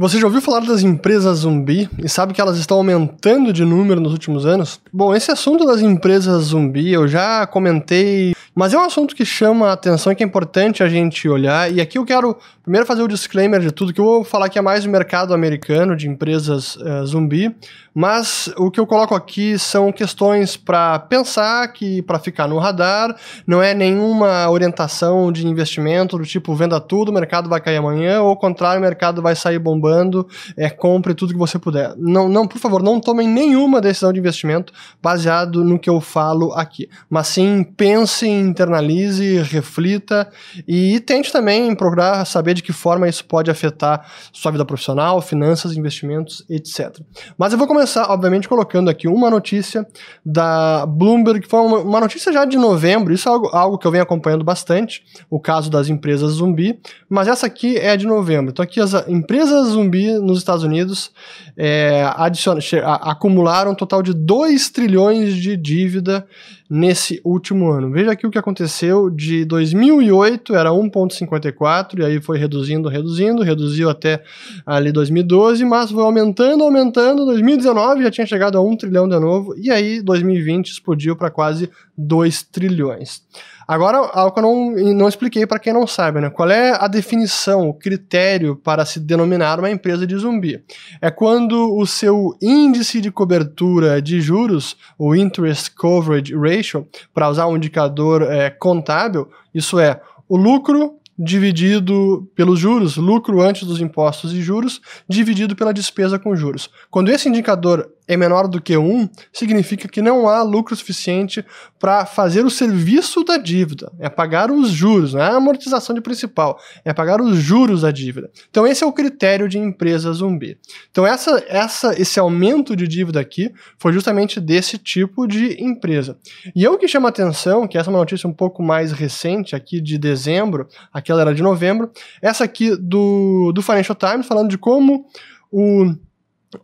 Você já ouviu falar das empresas zumbi e sabe que elas estão aumentando de número nos últimos anos? Bom, esse assunto das empresas zumbi eu já comentei, mas é um assunto que chama a atenção e que é importante a gente olhar. E aqui eu quero primeiro fazer o disclaimer de tudo, que eu vou falar que é mais o mercado americano de empresas uh, zumbi, mas o que eu coloco aqui são questões para pensar, que para ficar no radar, não é nenhuma orientação de investimento do tipo venda tudo, o mercado vai cair amanhã, ou ao contrário, o mercado vai sair bombando, é compre tudo que você puder. Não, não, por favor, não tomem nenhuma decisão de investimento baseado no que eu falo aqui, mas sim pense, internalize, reflita e tente também procurar saber de que forma isso pode afetar sua vida profissional, finanças, investimentos, etc. Mas eu vou começar começar, obviamente, colocando aqui uma notícia da Bloomberg, que foi uma, uma notícia já de novembro, isso é algo, algo, que eu venho acompanhando bastante, o caso das empresas zumbi, mas essa aqui é de novembro. Então, aqui as empresas zumbi nos Estados Unidos é, adiciona, acumularam um total de 2 trilhões de dívida nesse último ano. Veja aqui o que aconteceu de 2008 era 1.54 e aí foi reduzindo, reduzindo, reduziu até ali 2012, mas foi aumentando, aumentando, 2019 já tinha chegado a 1 trilhão de novo e aí 2020 explodiu para quase 2 trilhões. Agora, algo que eu não, não expliquei para quem não sabe, né? Qual é a definição, o critério para se denominar uma empresa de zumbi? É quando o seu índice de cobertura de juros, o Interest Coverage Ratio, para usar um indicador é, contábil, isso é o lucro dividido pelos juros, lucro antes dos impostos e juros, dividido pela despesa com juros. Quando esse indicador é menor do que 1, significa que não há lucro suficiente para fazer o serviço da dívida. É pagar os juros, não é a amortização de principal, é pagar os juros da dívida. Então esse é o critério de empresa zumbi. Então essa, essa, esse aumento de dívida aqui foi justamente desse tipo de empresa. E eu que chama atenção, que essa é uma notícia um pouco mais recente, aqui de dezembro, aquela era de novembro, essa aqui do, do Financial Times, falando de como o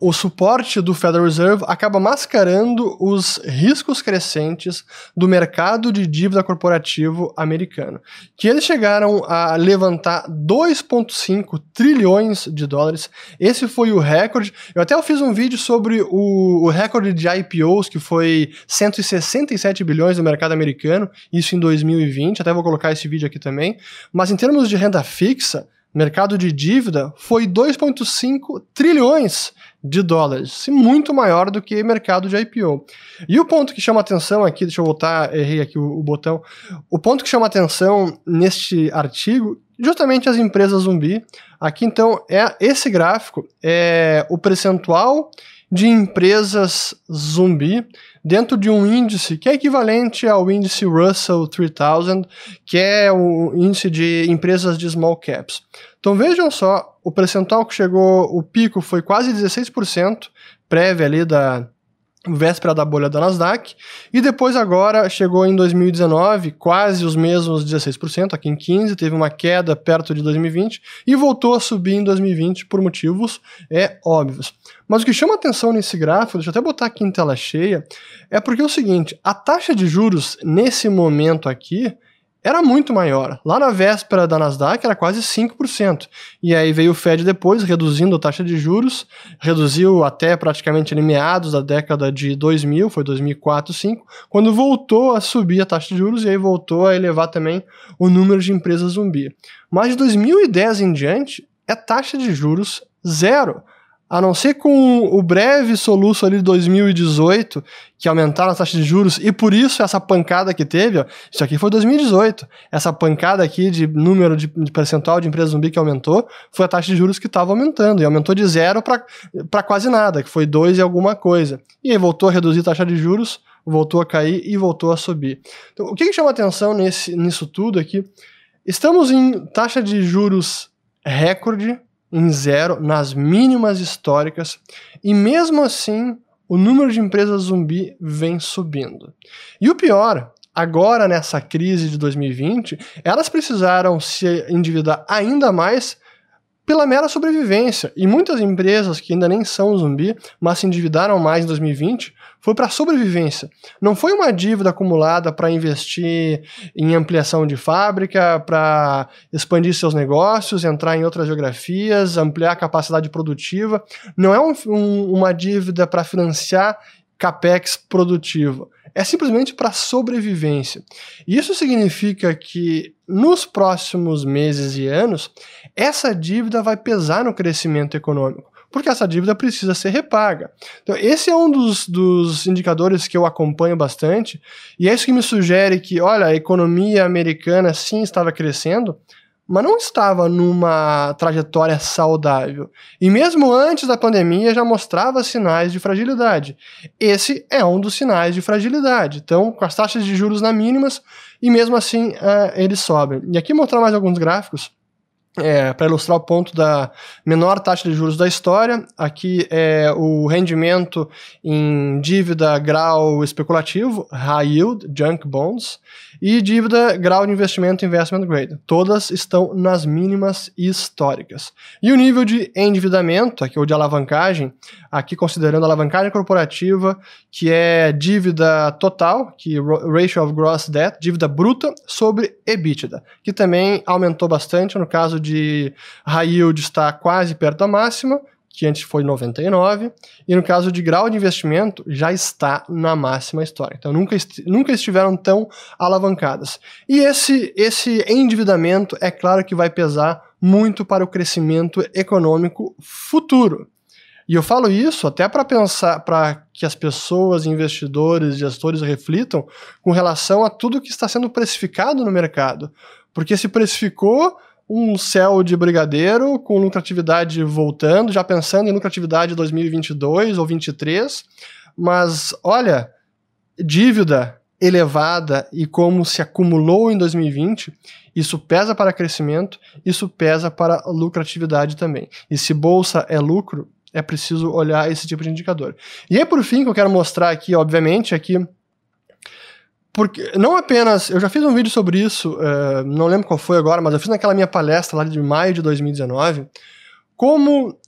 o suporte do Federal Reserve acaba mascarando os riscos crescentes do mercado de dívida corporativo americano, que eles chegaram a levantar 2,5 trilhões de dólares. Esse foi o recorde. Eu até fiz um vídeo sobre o, o recorde de IPOs, que foi 167 bilhões no mercado americano, isso em 2020. Até vou colocar esse vídeo aqui também. Mas em termos de renda fixa, mercado de dívida foi 2,5 trilhões de dólares, muito maior do que mercado de IPO. E o ponto que chama atenção aqui, deixa eu voltar, errei aqui o, o botão. O ponto que chama atenção neste artigo, justamente as empresas zumbi. Aqui então é esse gráfico é o percentual de empresas zumbi dentro de um índice que é equivalente ao índice Russell 3000, que é o índice de empresas de small caps. Então vejam só, o percentual que chegou, o pico foi quase 16%, prévia ali da véspera da bolha da Nasdaq, e depois agora chegou em 2019, quase os mesmos 16%, aqui em 15, teve uma queda perto de 2020 e voltou a subir em 2020 por motivos é óbvios. Mas o que chama atenção nesse gráfico, deixa eu até botar aqui em tela cheia, é porque é o seguinte, a taxa de juros nesse momento aqui era muito maior. Lá na véspera da Nasdaq era quase 5%. E aí veio o Fed depois, reduzindo a taxa de juros, reduziu até praticamente meados da década de 2000, foi 2004, 2005, quando voltou a subir a taxa de juros e aí voltou a elevar também o número de empresas zumbi. Mas de 2010 em diante, é taxa de juros zero. A não ser com o breve soluço ali de 2018, que aumentaram a taxa de juros, e por isso essa pancada que teve, ó, isso aqui foi 2018. Essa pancada aqui de número de, de percentual de empresas zumbi que aumentou, foi a taxa de juros que estava aumentando, e aumentou de zero para quase nada, que foi 2 e alguma coisa. E aí voltou a reduzir a taxa de juros, voltou a cair e voltou a subir. Então, o que, que chama atenção nesse, nisso tudo aqui? Estamos em taxa de juros recorde em zero nas mínimas históricas e mesmo assim o número de empresas zumbi vem subindo. E o pior, agora nessa crise de 2020, elas precisaram se endividar ainda mais pela mera sobrevivência. E muitas empresas que ainda nem são zumbi, mas se endividaram mais em 2020, foi para sobrevivência. Não foi uma dívida acumulada para investir em ampliação de fábrica, para expandir seus negócios, entrar em outras geografias, ampliar a capacidade produtiva. Não é um, um, uma dívida para financiar capex produtiva. É simplesmente para sobrevivência. Isso significa que nos próximos meses e anos, essa dívida vai pesar no crescimento econômico porque essa dívida precisa ser repaga. Então, esse é um dos, dos indicadores que eu acompanho bastante, e é isso que me sugere que, olha, a economia americana sim estava crescendo, mas não estava numa trajetória saudável. E mesmo antes da pandemia já mostrava sinais de fragilidade. Esse é um dos sinais de fragilidade. Então, com as taxas de juros na mínimas, e mesmo assim uh, eles sobem. E aqui mostrar mais alguns gráficos é, para ilustrar o ponto da menor taxa de juros da história, aqui é o rendimento em dívida grau especulativo, high yield, junk bonds, e dívida grau de investimento investment grade. Todas estão nas mínimas históricas. E o nível de endividamento, aqui ou de alavancagem, aqui considerando a alavancagem corporativa, que é dívida total, que ratio of gross debt, dívida bruta sobre EBITDA, que também aumentou bastante no caso de high yield está quase perto da máxima, que antes foi 99, e no caso de grau de investimento já está na máxima história. Então nunca, est nunca estiveram tão alavancadas. E esse, esse endividamento, é claro que vai pesar muito para o crescimento econômico futuro. E eu falo isso até para pensar, para que as pessoas, investidores, gestores reflitam com relação a tudo que está sendo precificado no mercado. Porque se precificou um céu de brigadeiro com lucratividade voltando, já pensando em lucratividade 2022 ou 2023, mas olha, dívida elevada e como se acumulou em 2020, isso pesa para crescimento, isso pesa para lucratividade também. E se bolsa é lucro, é preciso olhar esse tipo de indicador. E aí, por fim, que eu quero mostrar aqui, obviamente, é porque não apenas. Eu já fiz um vídeo sobre isso, uh, não lembro qual foi agora, mas eu fiz naquela minha palestra lá de maio de 2019. Como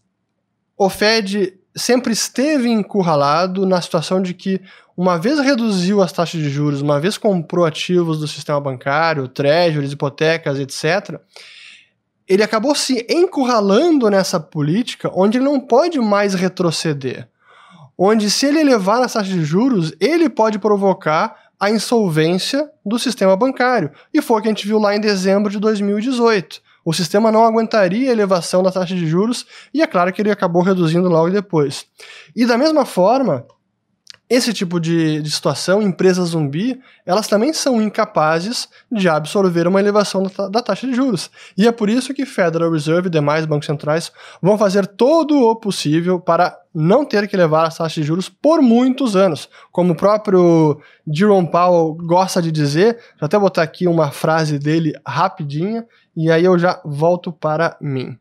o Fed sempre esteve encurralado na situação de que, uma vez reduziu as taxas de juros, uma vez comprou ativos do sistema bancário, treasuries, hipotecas, etc., ele acabou se encurralando nessa política onde ele não pode mais retroceder. Onde, se ele elevar as taxas de juros, ele pode provocar a insolvência do sistema bancário. E foi o que a gente viu lá em dezembro de 2018. O sistema não aguentaria a elevação da taxa de juros e é claro que ele acabou reduzindo logo depois. E da mesma forma, esse tipo de, de, situação, empresas zumbi, elas também são incapazes de absorver uma elevação da, da, taxa de juros. E é por isso que Federal Reserve e demais bancos centrais vão fazer todo o possível para não ter que levar as taxas de juros por muitos anos. Como o próprio Jerome Powell gosta de dizer, vou até botar aqui uma frase dele rapidinha, e aí eu já volto para mim.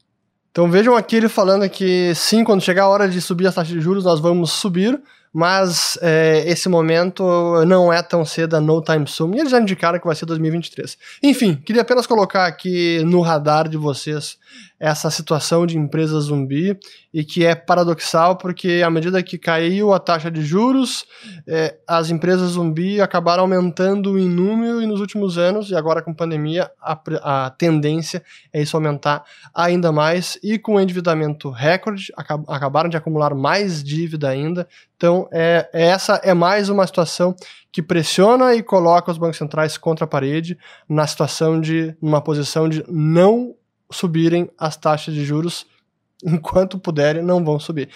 Então vejam aqui ele falando que sim, quando chegar a hora de subir as taxas de juros, nós vamos subir, mas é, esse momento não é tão cedo, no time soon, e eles já indicaram que vai ser 2023. Enfim, queria apenas colocar aqui no radar de vocês essa situação de empresa zumbi e que é paradoxal porque à medida que caiu a taxa de juros, é, as empresas zumbi acabaram aumentando em número e nos últimos anos, e agora com pandemia, a, a tendência é isso aumentar ainda mais e com endividamento recorde, acab acabaram de acumular mais dívida ainda. Então, é, essa é mais uma situação que pressiona e coloca os bancos centrais contra a parede na situação de, numa posição de não subirem as taxas de juros enquanto puderem, não vão subir.